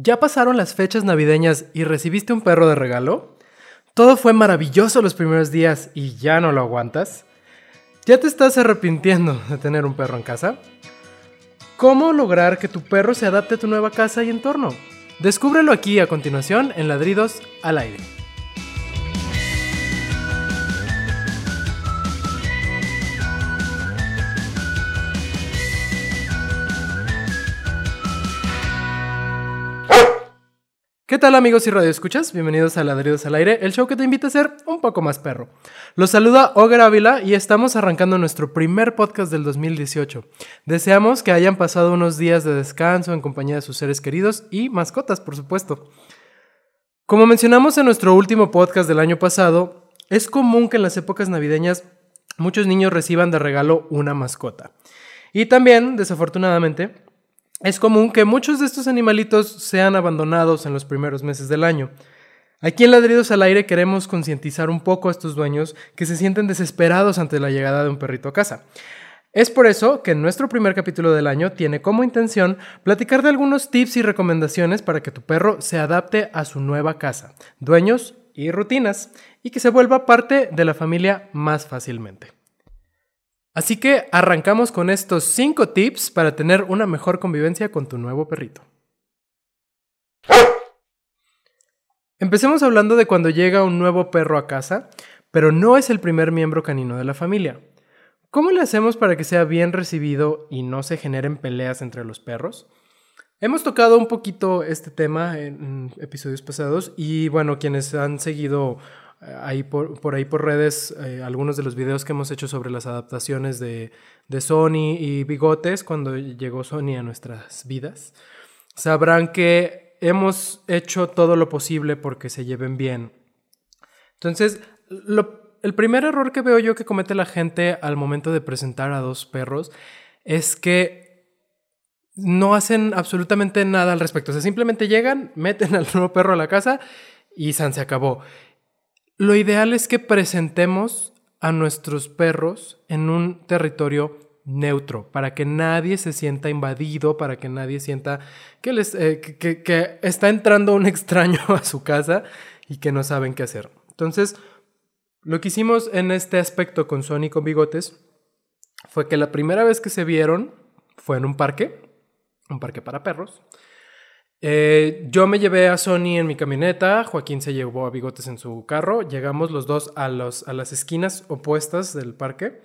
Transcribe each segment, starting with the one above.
¿Ya pasaron las fechas navideñas y recibiste un perro de regalo? ¿Todo fue maravilloso los primeros días y ya no lo aguantas? ¿Ya te estás arrepintiendo de tener un perro en casa? ¿Cómo lograr que tu perro se adapte a tu nueva casa y entorno? Descúbrelo aquí a continuación en Ladridos al Aire. ¿Qué tal amigos y radioescuchas? Bienvenidos a Ladridos al Aire, el show que te invita a ser un poco más perro. Los saluda Oger Ávila y estamos arrancando nuestro primer podcast del 2018. Deseamos que hayan pasado unos días de descanso en compañía de sus seres queridos y mascotas, por supuesto. Como mencionamos en nuestro último podcast del año pasado, es común que en las épocas navideñas muchos niños reciban de regalo una mascota. Y también, desafortunadamente, es común que muchos de estos animalitos sean abandonados en los primeros meses del año. Aquí en Ladridos al Aire queremos concientizar un poco a estos dueños que se sienten desesperados ante la llegada de un perrito a casa. Es por eso que nuestro primer capítulo del año tiene como intención platicar de algunos tips y recomendaciones para que tu perro se adapte a su nueva casa, dueños y rutinas, y que se vuelva parte de la familia más fácilmente. Así que arrancamos con estos 5 tips para tener una mejor convivencia con tu nuevo perrito. Empecemos hablando de cuando llega un nuevo perro a casa, pero no es el primer miembro canino de la familia. ¿Cómo le hacemos para que sea bien recibido y no se generen peleas entre los perros? Hemos tocado un poquito este tema en episodios pasados y bueno, quienes han seguido ahí por, ahí por redes eh, algunos de los videos que hemos hecho sobre las adaptaciones de, de, Sony y Bigotes cuando llegó Sony a nuestras vidas. Sabrán que hemos hecho todo lo posible porque se lleven bien. Entonces, el primer error que veo yo que comete la gente al momento de presentar a dos perros es que no hacen absolutamente nada al respecto. O sea, simplemente llegan, meten al nuevo perro a la casa y San se acabó. Lo ideal es que presentemos a nuestros perros en un territorio neutro, para que nadie se sienta invadido, para que nadie sienta que, les, eh, que, está entrando un extraño a su casa y que no saben qué hacer. Entonces, lo que hicimos en este aspecto con Sony con Bigotes fue que la primera vez que se vieron fue en un parque, un parque para perros. Eh, yo me llevé a Sony en mi camioneta, Joaquín se llevó a Bigotes en su carro, llegamos los dos a, a las esquinas opuestas del parque.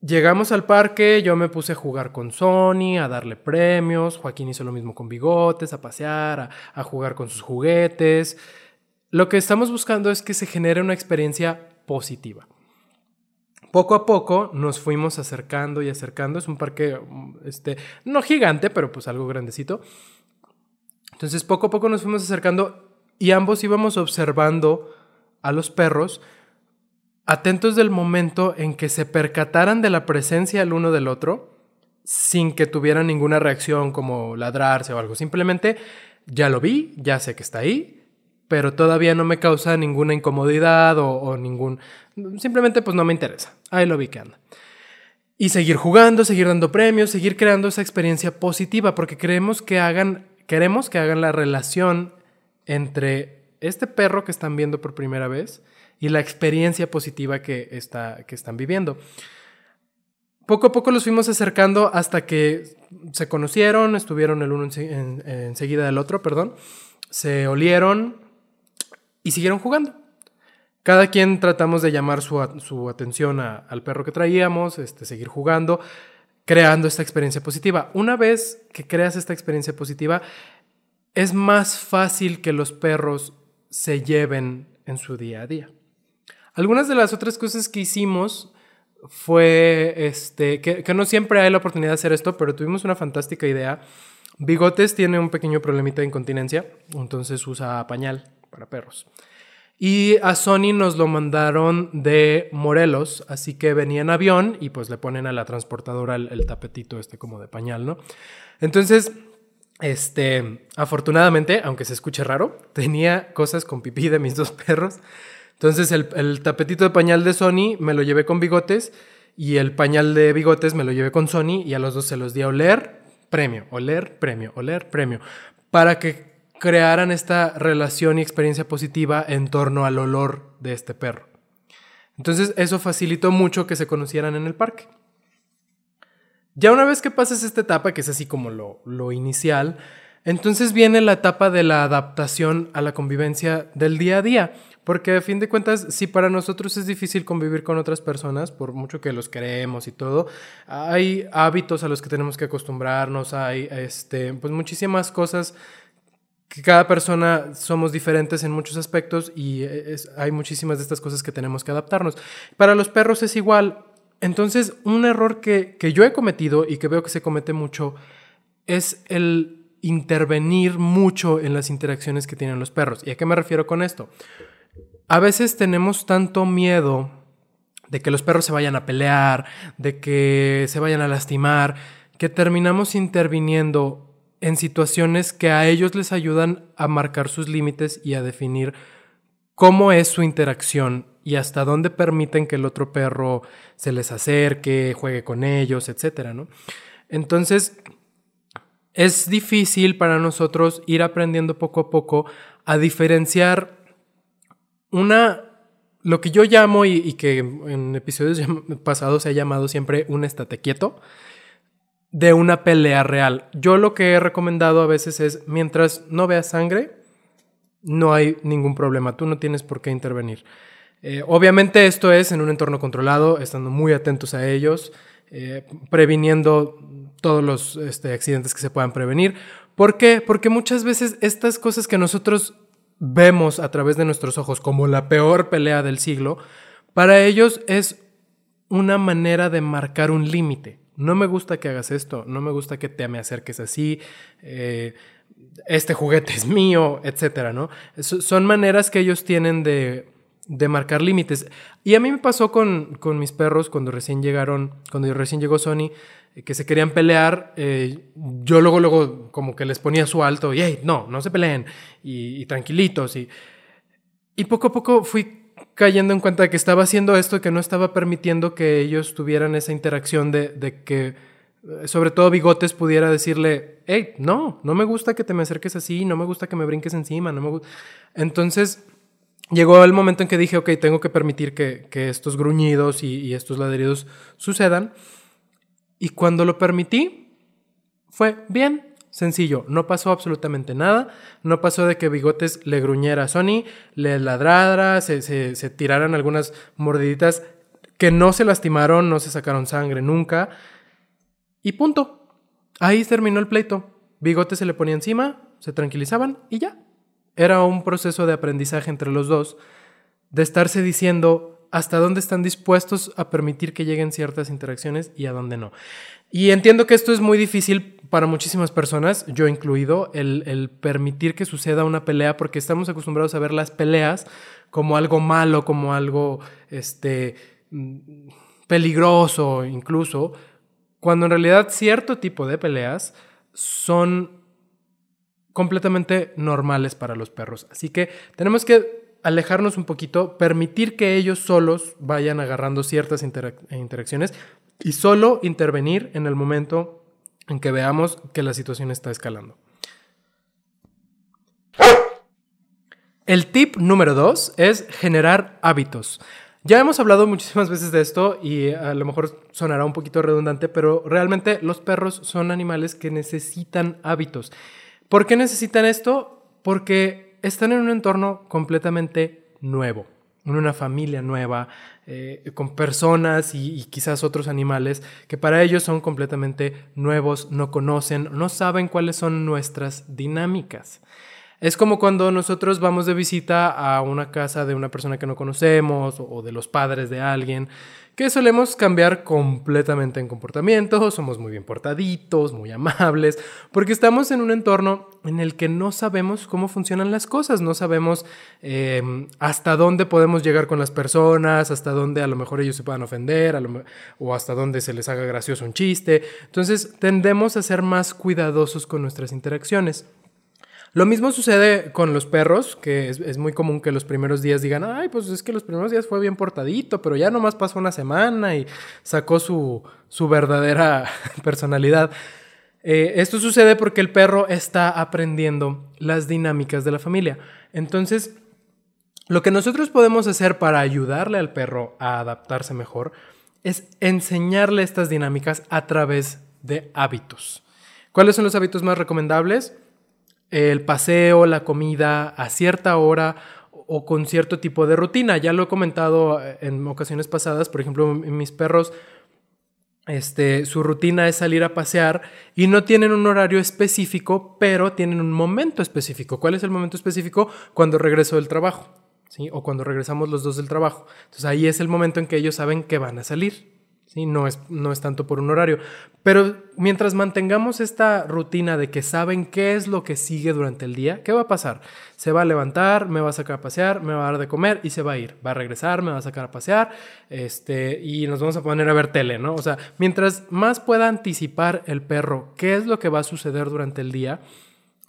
Llegamos al parque, yo me puse a jugar con Sony, a darle premios, Joaquín hizo lo mismo con Bigotes, a pasear, a, a jugar con sus juguetes. Lo que estamos buscando es que se genere una experiencia positiva. Poco a poco nos fuimos acercando y acercando. Es un parque, este, no gigante, pero pues algo grandecito. Entonces poco a poco nos fuimos acercando y ambos íbamos observando a los perros, atentos del momento en que se percataran de la presencia el uno del otro, sin que tuvieran ninguna reacción como ladrarse o algo. Simplemente ya lo vi, ya sé que está ahí, pero todavía no me causa ninguna incomodidad o, ningún... Simplemente pues no me interesa. Ahí lo vi que anda. Y seguir jugando, seguir dando premios, seguir creando esa experiencia positiva, porque creemos que hagan queremos que hagan la relación entre este perro que están viendo por primera vez y la experiencia positiva que, está, que están viviendo. Poco a poco los fuimos acercando hasta que se conocieron, estuvieron el uno enseguida del otro, perdón, se olieron y siguieron jugando. Cada quien tratamos de llamar su, atención al perro que traíamos, este, seguir jugando creando esta experiencia positiva. Una vez que creas esta experiencia positiva, es más fácil que los perros se lleven en su día a día. Algunas de las otras cosas que hicimos fue este, que, que, no siempre hay la oportunidad de hacer esto, pero tuvimos una fantástica idea. Bigotes tiene un pequeño problemita de incontinencia, entonces usa pañal para perros. Y a Sony nos lo mandaron de Morelos, así que venía en avión y pues le ponen a la transportadora el, tapetito este como de pañal, ¿no? Entonces, este, afortunadamente, aunque se escuche raro, tenía cosas con pipí de mis dos perros. Entonces el, el tapetito de pañal de Sony me lo llevé con bigotes y el pañal de bigotes me lo llevé con Sony y a los dos se los di a oler. premio, oler, premio, oler, premio, para que crearan esta relación y experiencia positiva en torno al olor de este perro. Entonces eso facilitó mucho que se conocieran en el parque. Ya una vez que pasas esta etapa, que es así como lo, lo inicial, entonces viene la etapa de la adaptación a la convivencia del día a día. Porque a fin de cuentas, si para nosotros es difícil convivir con otras personas, por mucho que los queremos y todo, hay hábitos a los que tenemos que acostumbrarnos, hay este, pues muchísimas cosas que cada persona somos diferentes en muchos aspectos y hay muchísimas de estas cosas que tenemos que adaptarnos. Para los perros es igual. Entonces, un error que, que yo he cometido y que veo que se comete mucho es el intervenir mucho en las interacciones que tienen los perros. ¿Y a qué me refiero con esto? A veces tenemos tanto miedo de que los perros se vayan a pelear, de que se vayan a lastimar, que terminamos interviniendo en situaciones que a ellos les ayudan a marcar sus límites y a definir cómo es su interacción y hasta dónde permiten que el otro perro se les acerque, juegue con ellos, etc. ¿no? Entonces, es difícil para nosotros ir aprendiendo poco a poco a diferenciar una, lo que yo llamo y, que en episodios pasados se ha llamado siempre un estate quieto, de una pelea real. Yo lo que he recomendado a veces es, mientras no veas sangre, no hay ningún problema, tú no tienes por qué intervenir. Eh, obviamente esto es en un entorno controlado, estando muy atentos a ellos, eh, previniendo todos los este, accidentes que se puedan prevenir. ¿Por qué? Porque muchas veces estas cosas que nosotros vemos a través de nuestros ojos como la peor pelea del siglo, para ellos es una manera de marcar un límite. No me gusta que hagas esto, no me gusta que te me acerques así, eh, este juguete es mío, etcétera, ¿no? son maneras que ellos tienen de, de marcar límites. Y a mí me pasó con, con, mis perros cuando recién llegaron, cuando recién llegó Sony, que se querían pelear, eh, yo luego, luego como que les ponía su alto y, hey, no, no se peleen, y, tranquilitos. Y, y poco a poco fui cayendo en cuenta de que estaba haciendo esto que no estaba permitiendo que ellos tuvieran esa interacción de, que, eh, sobre todo Bigotes, pudiera decirle, hey, no, no me gusta que te me acerques así, no me gusta que me brinques encima, no me Entonces llegó el momento en que dije, ok, tengo que permitir que, que estos gruñidos y, y estos ladridos sucedan. Y cuando lo permití, fue bien, sencillo. No pasó absolutamente nada. No pasó de que Bigotes le gruñera a Sony, le ladrara, se, se, tiraran algunas mordiditas que no se lastimaron, no se sacaron sangre nunca. Y punto. Ahí terminó el pleito. Bigotes se le ponía encima, se tranquilizaban y ya. Era un proceso de aprendizaje entre los dos, de estarse diciendo, hasta dónde están dispuestos a permitir que lleguen ciertas interacciones y a dónde no. Y entiendo que esto es muy difícil para muchísimas personas, yo incluido, el, permitir que suceda una pelea, porque estamos acostumbrados a ver las peleas como algo malo, como algo este, peligroso incluso, cuando en realidad cierto tipo de peleas son completamente normales para los perros. Así que tenemos que alejarnos un poquito, permitir que ellos solos vayan agarrando ciertas interacciones y solo intervenir en el momento en que veamos que la situación está escalando. El tip número dos es generar hábitos. Ya hemos hablado muchísimas veces de esto y a lo mejor sonará un poquito redundante, pero realmente los perros son animales que necesitan hábitos. ¿Por qué necesitan esto? Porque están en un entorno completamente nuevo, en una familia nueva, eh, con personas y, quizás otros animales que para ellos son completamente nuevos, no conocen, no saben cuáles son nuestras dinámicas. Es como cuando nosotros vamos de visita a una casa de una persona que no conocemos o de los padres de alguien que solemos cambiar completamente en comportamiento, somos muy bien portaditos, muy amables, porque estamos en un entorno en el que no sabemos cómo funcionan las cosas, no sabemos em, hasta dónde podemos llegar con las personas, hasta dónde a lo mejor ellos se puedan ofender, o hasta dónde se les haga gracioso un chiste. Entonces tendemos a ser más cuidadosos con nuestras interacciones. Lo mismo sucede con los perros, que es, muy común que los primeros días digan, ay, pues es que los primeros días fue bien portadito, pero ya nomás pasó una semana y sacó su, su verdadera personalidad. Eh, esto sucede porque el perro está aprendiendo las dinámicas de la familia. Entonces, lo que nosotros podemos hacer para ayudarle al perro a adaptarse mejor es enseñarle estas dinámicas a través de hábitos. ¿Cuáles son los hábitos más recomendables? El paseo, la comida a cierta hora o con cierto tipo de rutina. Ya lo he comentado en ocasiones pasadas, por ejemplo, mis perros este, su rutina es salir a pasear y no tienen un horario específico, pero tienen un momento específico. ¿Cuál es el momento específico? Cuando regreso del trabajo, ¿sí? O cuando regresamos los dos del trabajo. Entonces ahí es el momento en que ellos saben que van a salir. No es, no es tanto por un horario. Pero mientras mantengamos esta rutina de que saben qué es lo que sigue durante el día, ¿qué va a pasar? Se va a levantar, me va a sacar a pasear, me va a dar de comer y se va a ir. Va a regresar, me va a sacar a pasear este, y nos vamos a poner a ver tele, ¿no? O sea, mientras más pueda anticipar el perro qué es lo que va a suceder durante el día,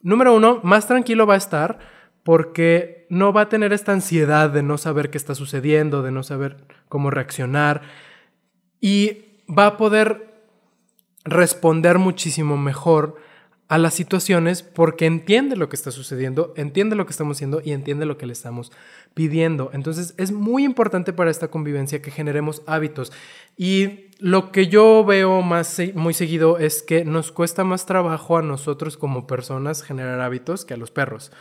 número uno, más tranquilo va a estar porque no va a tener esta ansiedad de no saber qué está sucediendo, de no saber cómo reaccionar y va a poder responder muchísimo mejor a las situaciones porque entiende lo que está sucediendo, entiende lo que estamos haciendo y entiende lo que le estamos pidiendo. Entonces es muy importante para esta convivencia que generemos hábitos. Y lo que yo veo más muy seguido es que nos cuesta más trabajo a nosotros como personas generar hábitos que a los perros.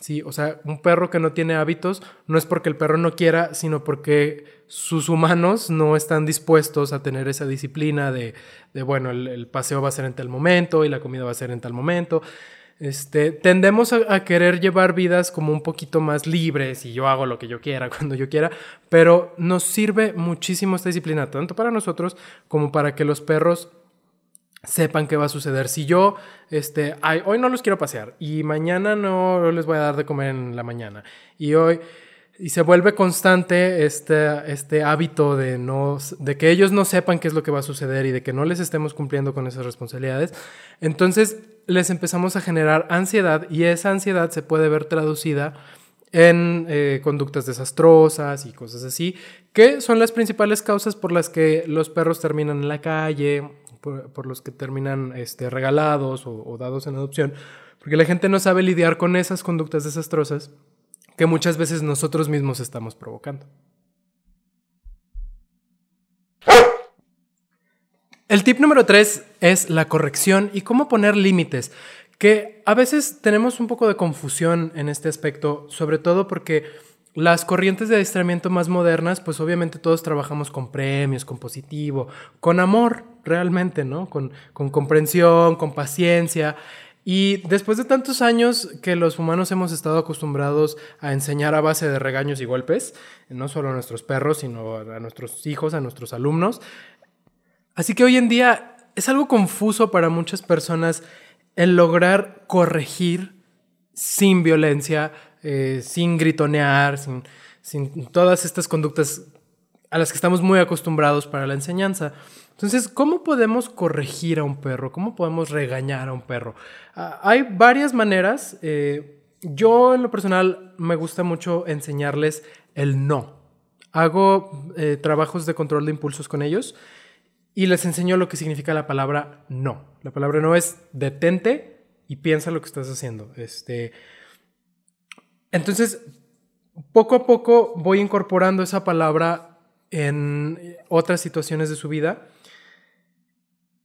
Sí, o sea, un perro que no tiene hábitos no es porque el perro no quiera, sino porque sus humanos no están dispuestos a tener esa disciplina de, bueno, el, paseo va a ser en tal momento y la comida va a ser en tal momento. Este, tendemos a, querer llevar vidas como un poquito más libres y yo hago lo que yo quiera cuando yo quiera, pero nos sirve muchísimo esta disciplina, tanto para nosotros como para que los perros sepan qué va a suceder. Si yo, este, hoy no los quiero pasear y mañana no les voy a dar de comer en la mañana y hoy y se vuelve constante este, este hábito de, no, de que ellos no sepan qué es lo que va a suceder y de que no les estemos cumpliendo con esas responsabilidades, entonces les empezamos a generar ansiedad y esa ansiedad se puede ver traducida en eh, conductas desastrosas y cosas así, que son las principales causas por las que los perros terminan en la calle, por, los que terminan este, regalados o, dados en adopción, porque la gente no sabe lidiar con esas conductas desastrosas que muchas veces nosotros mismos estamos provocando. El tip número tres es la corrección y cómo poner límites, que a veces tenemos un poco de confusión en este aspecto, sobre todo porque las corrientes de adiestramiento más modernas, pues obviamente todos trabajamos con premios, con positivo, con amor realmente, ¿no? Con, con comprensión, con paciencia. Y después de tantos años que los humanos hemos estado acostumbrados a enseñar a base de regaños y golpes, no solo a nuestros perros, sino a nuestros hijos, a nuestros alumnos. Así que hoy en día es algo confuso para muchas personas el lograr corregir sin violencia, eh, sin gritonear, sin, sin todas estas conductas a las que estamos muy acostumbrados para la enseñanza. Entonces, ¿cómo podemos corregir a un perro? ¿Cómo podemos regañar a un perro? Ah, hay varias maneras. Eh, yo en lo personal me gusta mucho enseñarles el no. Hago eh, trabajos de control de impulsos con ellos y les enseño lo que significa la palabra no. La palabra no es detente y piensa lo que estás haciendo. Este, entonces, poco a poco voy incorporando esa palabra en otras situaciones de su vida.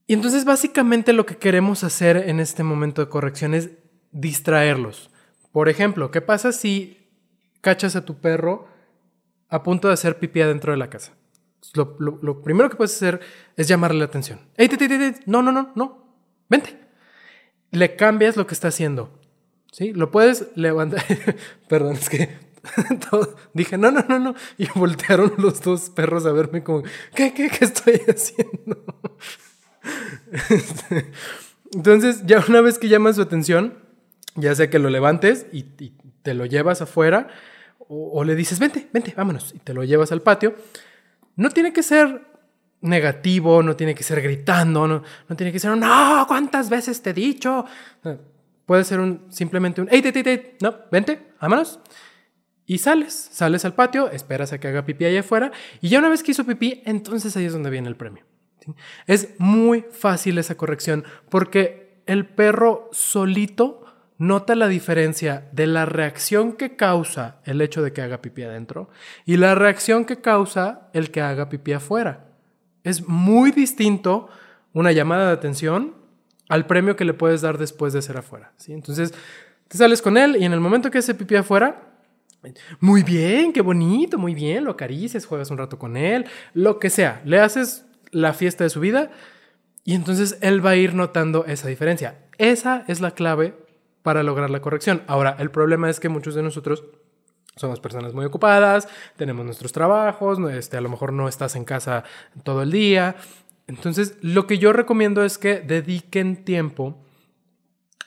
Y entonces básicamente lo que queremos hacer en este momento de corrección es distraerlos. Por ejemplo, ¿qué pasa si cachas a tu perro a punto de hacer pipí adentro de la casa? Lo, primero que puedes hacer es llamarle la atención. ¡Ey, No, no, no, no. Vente. Le cambias lo que está haciendo. ¿Sí? Lo puedes levantar. Perdón, es que dije, no, no, no, no. Y voltearon los dos perros a verme como, ¿qué, qué, qué estoy haciendo? Este, entonces, ya una vez que llamas su atención, ya sea que lo levantes y, te lo llevas afuera, o, le dices, vente, vente, vámonos, y te lo llevas al patio, no tiene que ser negativo, no tiene que ser gritando, no, no tiene que ser, no, ¿cuántas veces te he dicho? Puede ser un, simplemente un, hey, hey, hey, no, vente, vámonos. Y sales, sales al patio, esperas a que haga pipí allá afuera, y ya una vez que hizo pipí, entonces ahí es donde viene el premio. Es muy fácil esa corrección, porque el perro solito nota la diferencia de la reacción que causa el hecho de que haga pipí adentro y la reacción que causa el que haga pipí afuera. Es muy distinto una llamada de atención al premio que le puedes dar después de ser afuera. ¿sí? Entonces, te sales con él y en el momento que hace pipí afuera, muy bien, qué bonito, muy bien, lo acaricias, juegas un rato con él, lo que sea, le haces la fiesta de su vida y entonces él va a ir notando esa diferencia. Esa es la clave para lograr la corrección. Ahora, el problema es que muchos de nosotros somos personas muy ocupadas, tenemos nuestros trabajos, este, a lo mejor no estás en casa todo el día. Entonces, lo que yo recomiendo es que dediquen tiempo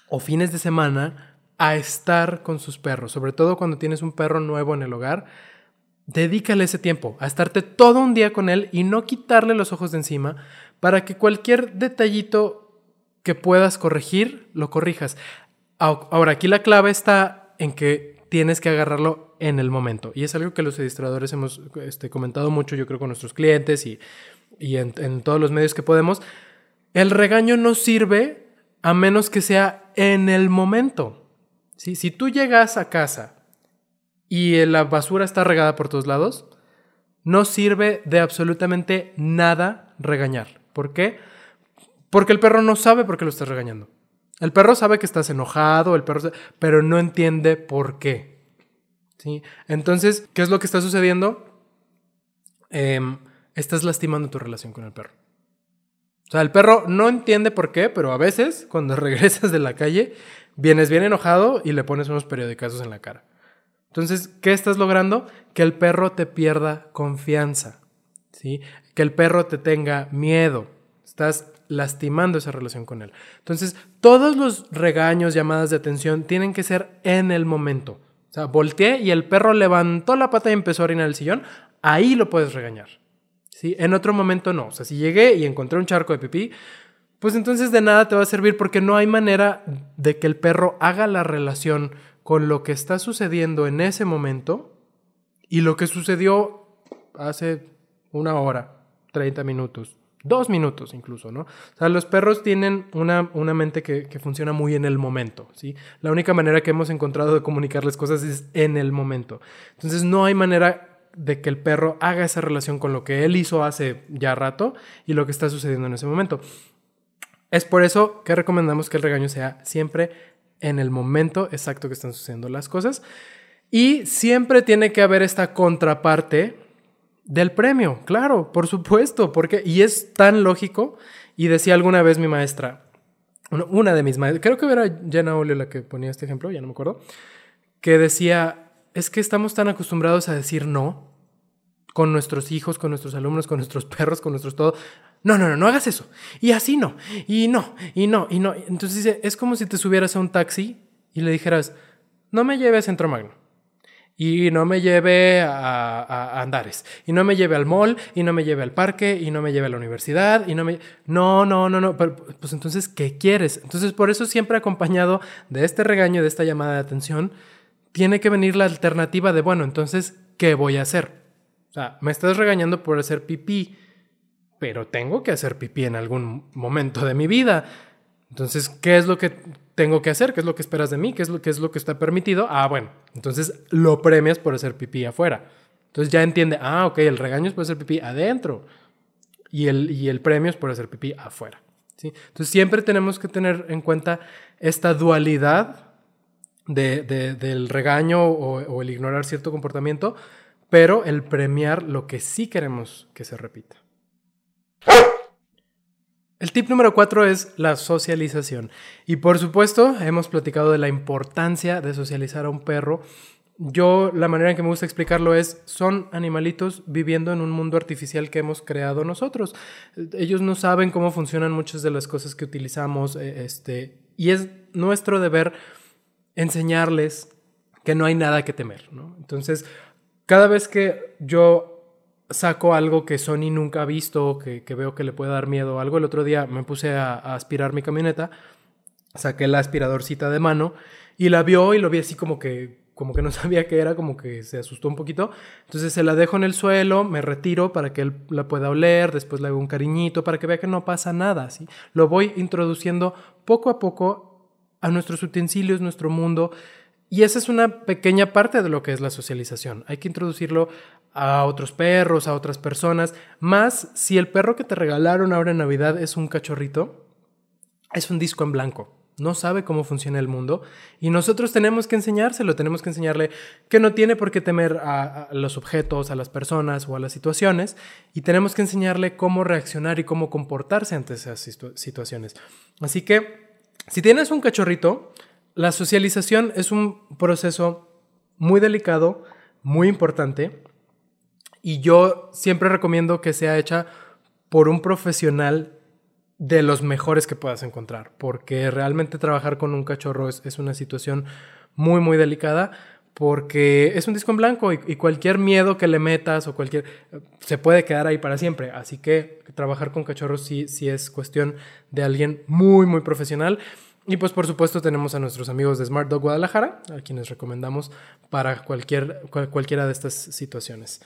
o fines de semana a estar con sus perros, sobre todo cuando tienes un perro nuevo en el hogar. Dedícale ese tiempo a estarte todo un día con él y no quitarle los ojos de encima para que cualquier detallito que puedas corregir, lo corrijas. Ahora, aquí la clave está en que tienes que agarrarlo en el momento. Y es algo que los administradores hemos este, comentado mucho, yo creo, con nuestros clientes y, en, en, todos los medios que podemos. El regaño no sirve a menos que sea en el momento. ¿sí? Si tú llegas a casa y la basura está regada por todos lados, no sirve de absolutamente nada regañar. ¿Por qué? Porque el perro no sabe por qué lo estás regañando. El perro sabe que estás enojado, el perro pero no entiende por qué. ¿Sí? Entonces, ¿qué es lo que está sucediendo? Em, estás lastimando tu relación con el perro. O sea, el perro no entiende por qué, pero a veces, cuando regresas de la calle, vienes bien enojado y le pones unos periodicazos en la cara. Entonces, ¿qué estás logrando? Que el perro te pierda confianza. ¿sí? Que el perro te tenga miedo. Estás lastimando esa relación con él. Entonces, todos los regaños, llamadas de atención tienen que ser en el momento. O sea, volteé y el perro levantó la pata y empezó a orinar el sillón, ahí lo puedes regañar. ¿Sí? En otro momento no. O sea, si llegué y encontré un charco de pipí, pues entonces de nada te va a servir porque no hay manera de que el perro haga la relación con lo que está sucediendo en ese momento y lo que sucedió hace una hora, 30 minutos, dos minutos incluso, ¿no? O sea, los perros tienen una, una mente que, que, funciona muy en el momento, ¿sí? La única manera que hemos encontrado de comunicarles cosas es en el momento. Entonces no hay manera de que el perro haga esa relación con lo que él hizo hace ya rato y lo que está sucediendo en ese momento. Es por eso que recomendamos que el regaño sea siempre en el momento exacto que están sucediendo las cosas. Y siempre tiene que haber esta contraparte del premio, claro, por supuesto, porque, y es tan lógico, y decía alguna vez mi maestra, una de mis maestras, creo que era Jenna Olio la que ponía este ejemplo, ya no me acuerdo, que decía, es que estamos tan acostumbrados a decir no con nuestros hijos, con nuestros alumnos, con nuestros perros, con nuestros todo. No, no, no, no hagas eso. Y así no, y no, y no, y no. Entonces dice, es como si te subieras a un taxi y le dijeras, no me lleves a Centro Magno y no me lleve a, Andares, y no me lleve al mall, y no me lleve al parque, y no me lleve a la universidad, y no me... No, no, no, no, pues entonces, ¿qué quieres? Entonces, por eso siempre acompañado de este regaño, de esta llamada de atención, tiene que venir la alternativa de, bueno, entonces, ¿qué voy a hacer? O sea, me estás regañando por hacer pipí, pero tengo que hacer pipí en algún momento de mi vida. Entonces, ¿qué es lo que tengo que hacer? ¿Qué es lo que esperas de mí? ¿Qué es lo que, es lo que está permitido? Ah, bueno, entonces lo premias por hacer pipí afuera. Entonces ya entiende, ah, ok, el regaño es por hacer pipí adentro y el, y el premio es por hacer pipí afuera. ¿sí? Entonces siempre tenemos que tener en cuenta esta dualidad de, del regaño o, o el ignorar cierto comportamiento, pero el premiar lo que sí queremos que se repita. El tip número cuatro es la socialización. Y por supuesto, hemos platicado de la importancia de socializar a un perro. Yo, la manera en que me gusta explicarlo es, son animalitos viviendo en un mundo artificial que hemos creado nosotros. Ellos no saben cómo funcionan muchas de las cosas que utilizamos, eh, este, y es nuestro deber enseñarles que no hay nada que temer, Entonces, cada vez que yo saco algo que Sony nunca ha visto, que, que veo que le puede dar miedo algo. El otro día me puse a, aspirar mi camioneta, saqué la aspiradorcita de mano y la vio y lo vi así como que como que no sabía qué era, como que se asustó un poquito. Entonces se la dejo en el suelo, me retiro para que él la pueda oler, después le hago un cariñito para que vea que no pasa nada, ¿sí? Lo voy introduciendo poco a poco a nuestros utensilios, nuestro mundo. Y esa es una pequeña parte de lo que es la socialización. Hay que introducirlo a otros perros, a otras personas. Más si el perro que te regalaron ahora en Navidad es un cachorrito, es un disco en blanco no sabe cómo funciona el mundo y nosotros tenemos que enseñárselo, tenemos que enseñarle que no tiene por qué temer a, los objetos, a las personas o a las situaciones y tenemos que enseñarle cómo reaccionar y cómo comportarse ante esas situaciones. Así que si tienes un cachorrito, la socialización es un proceso muy delicado, muy importante y yo siempre recomiendo que sea hecha por un profesional de los mejores que puedas encontrar, porque realmente trabajar con un cachorro es, una situación muy, muy delicada, porque es un disco en blanco y, cualquier miedo que le metas o cualquier... se puede quedar ahí para siempre. Así que trabajar con cachorros sí, sí es cuestión de alguien muy, muy profesional. Y pues por supuesto tenemos a nuestros amigos de Smart Dog Guadalajara, a quienes recomendamos para cualquier, cualquiera de estas situaciones.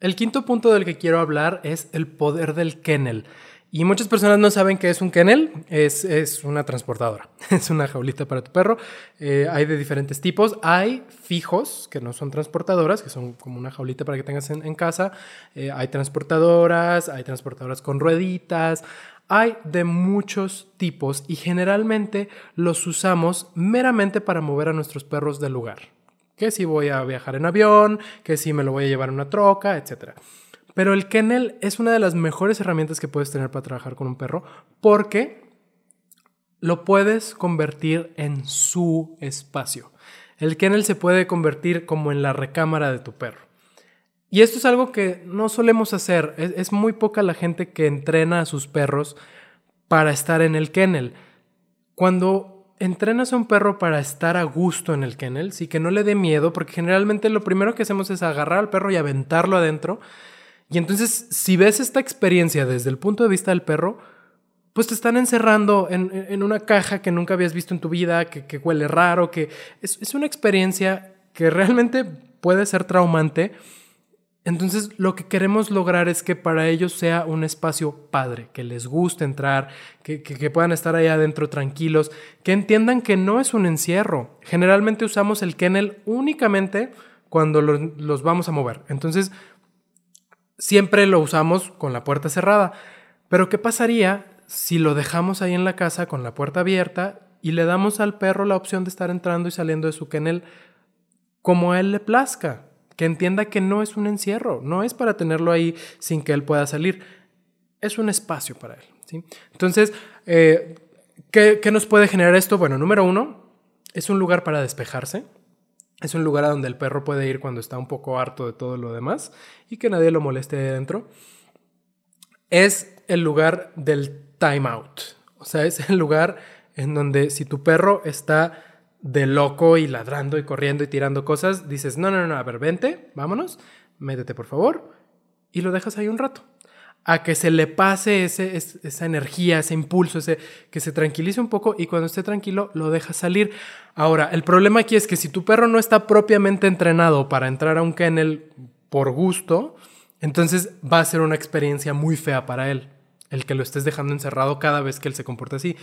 El quinto punto del que quiero hablar es el poder del kennel. Y muchas personas no saben qué es un kennel. Es, es una transportadora. Es una jaulita para tu perro. Eh, hay de diferentes tipos. Hay fijos, que no son transportadoras, que son como una jaulita para que tengas en, casa. Eh, hay transportadoras, hay transportadoras con rueditas. Hay de muchos tipos y generalmente los usamos meramente para mover a nuestros perros del lugar que si voy a viajar en avión, que si me lo voy a llevar en una troca, etc. Pero el kennel es una de las mejores herramientas que puedes tener para trabajar con un perro porque lo puedes convertir en su espacio. El kennel se puede convertir como en la recámara de tu perro. Y esto es algo que no solemos hacer. Es, muy poca la gente que entrena a sus perros para estar en el kennel. Cuando entrenas a un perro para estar a gusto en el kennel, sí que no le dé miedo, porque generalmente lo primero que hacemos es agarrar al perro y aventarlo adentro. Y entonces, si ves esta experiencia desde el punto de vista del perro, pues te están encerrando en, una caja que nunca habías visto en tu vida, que, huele raro, que es, es una experiencia que realmente puede ser traumante entonces lo que queremos lograr es que para ellos sea un espacio padre, que les guste entrar, que, puedan estar ahí adentro tranquilos, que entiendan que no es un encierro. Generalmente usamos el kennel únicamente cuando los, vamos a mover. Entonces siempre lo usamos con la puerta cerrada. Pero ¿qué pasaría si lo dejamos ahí en la casa con la puerta abierta y le damos al perro la opción de estar entrando y saliendo de su kennel como a él le plazca? que entienda que no es un encierro, no es para tenerlo ahí sin que él pueda salir, es un espacio para él. Entonces, eh, ¿qué, nos puede generar esto? Bueno, número uno, es un lugar para despejarse. Es un lugar a donde el perro puede ir cuando está un poco harto de todo lo demás y que nadie lo moleste ahí adentro. Es el lugar del time out. O sea, es el lugar en donde si tu perro está de loco y ladrando y corriendo y tirando cosas, dices, no, no, no, a ver, vente, vámonos, métete por favor, y lo dejas ahí un rato. A que se le pase ese, esa energía, ese impulso, ese, que se tranquilice un poco y cuando esté tranquilo lo dejas salir. Ahora, el problema aquí es que si tu perro no está propiamente entrenado para entrar a un kennel por gusto, entonces va a ser una experiencia muy fea para él, el que lo estés dejando encerrado cada vez que él se comporta así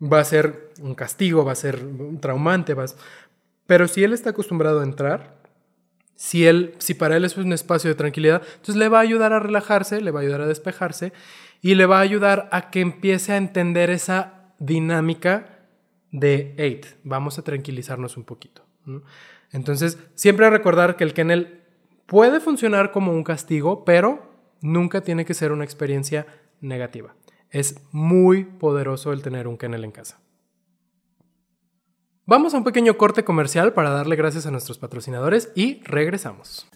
va a ser un castigo, va a ser traumante, pero si él está acostumbrado a entrar, si, él, si para él es un espacio de tranquilidad, entonces le va a ayudar a relajarse, le va a ayudar a despejarse y le va a ayudar a que empiece a entender esa dinámica de, eight, vamos a tranquilizarnos un poquito. Entonces, siempre recordar que el kennel puede funcionar como un castigo, pero nunca tiene que ser una experiencia negativa. Es muy poderoso el tener un kennel en casa. Vamos a un pequeño corte comercial para darle gracias a nuestros patrocinadores y regresamos.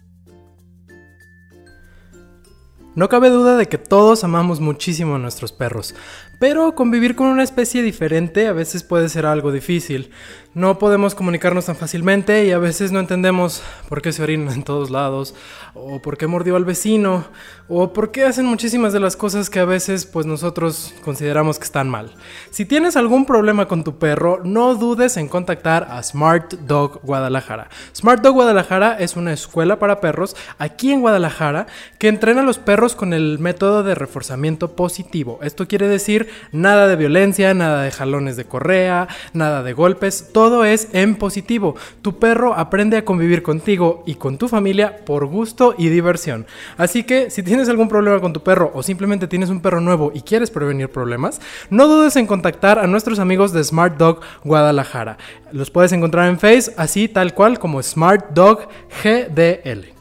No cabe duda de que todos amamos muchísimo a nuestros perros, Pero convivir con una especie diferente a veces puede ser algo difícil. No podemos comunicarnos tan fácilmente y a veces no entendemos por qué se orinan en todos lados, o por qué mordió al vecino, o por qué hacen muchísimas de las cosas que a veces pues nosotros consideramos que están mal. Si tienes algún problema con tu perro, no dudes en contactar a Smart Dog Guadalajara. Smart Dog Guadalajara es una escuela para perros aquí en Guadalajara que entrena a los perros con el método de reforzamiento positivo. Esto quiere decir nada de violencia, nada de jalones de correa, nada de golpes, todo es en positivo. Tu perro aprende a convivir contigo y con tu familia por gusto y diversión. Así que si tienes algún problema con tu perro o simplemente tienes un perro nuevo y quieres prevenir problemas, no dudes en contactar a nuestros amigos de Smart Dog Guadalajara. Los puedes encontrar en Face así tal cual como Smart Dog GDL.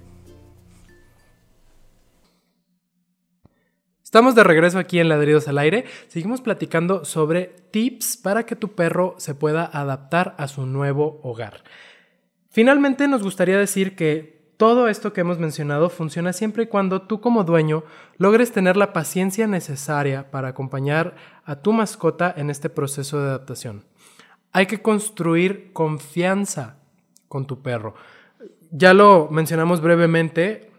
Estamos de regreso aquí en Ladridos al Aire. Seguimos platicando sobre tips para que tu perro se pueda adaptar a su nuevo hogar. Finalmente nos gustaría decir que todo esto que hemos mencionado funciona siempre y cuando tú como dueño logres tener la paciencia necesaria para acompañar a tu mascota en este proceso de adaptación. Hay que construir confianza con tu perro. Ya lo mencionamos brevemente,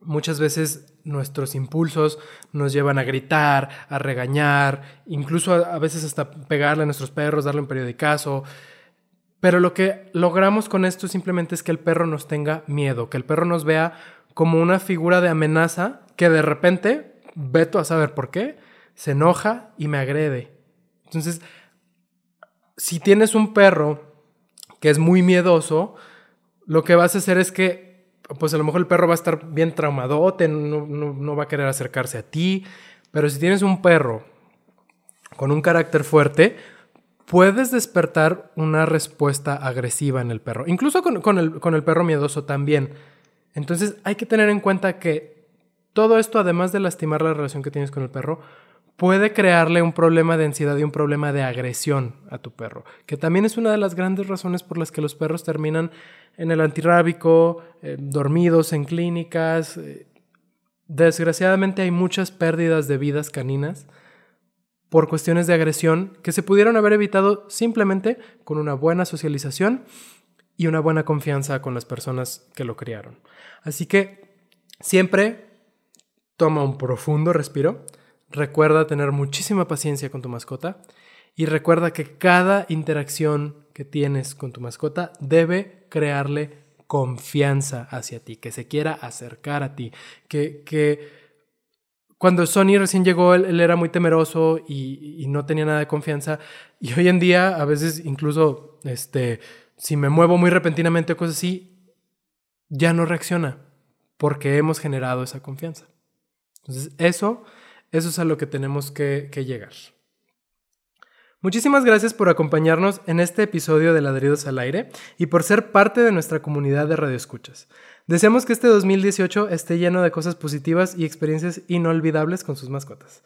muchas veces nuestros impulsos nos llevan a gritar, a regañar, incluso a, veces hasta pegarle a nuestros perros, darle un periodicazo. Pero lo que logramos con esto simplemente es que el perro nos tenga miedo, que el perro nos vea como una figura de amenaza que de repente, veto a saber por qué, se enoja y me agrede. Entonces, si tienes un perro que es muy miedoso, lo que vas a hacer es que pues a lo mejor el perro va a estar bien traumadote, no, no, va a querer acercarse a ti. Pero si tienes un perro con un carácter fuerte, puedes despertar una respuesta agresiva en el perro. Incluso con, el, con el perro miedoso también. Entonces hay que tener en cuenta que todo esto, además de lastimar la relación que tienes con el perro, puede crearle un problema de ansiedad y un problema de agresión a tu perro, que también es una de las grandes razones por las que los perros terminan en el antirrábico, eh, dormidos en clínicas. Eh, desgraciadamente hay muchas pérdidas de vidas caninas por cuestiones de agresión que se pudieron haber evitado simplemente con una buena socialización y una buena confianza con las personas que lo criaron. Así que siempre toma un profundo respiro Recuerda tener muchísima paciencia con tu mascota y recuerda que cada interacción que tienes con tu mascota debe crearle confianza hacia ti, que se quiera acercar a ti, que, que cuando Sony recién llegó, él, era muy temeroso y, no tenía nada de confianza. Y hoy en día, a veces incluso, este, si me muevo muy repentinamente o cosas así, ya no reacciona porque hemos generado esa confianza. Entonces, eso eso es a lo que tenemos que, llegar. Muchísimas gracias por acompañarnos en este episodio de Ladridos al Aire y por ser parte de nuestra comunidad de radioescuchas. Deseamos que este 2018 esté lleno de cosas positivas y experiencias inolvidables con sus mascotas.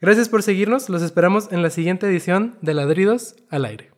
Gracias por seguirnos, los esperamos en la siguiente edición de Ladridos al Aire.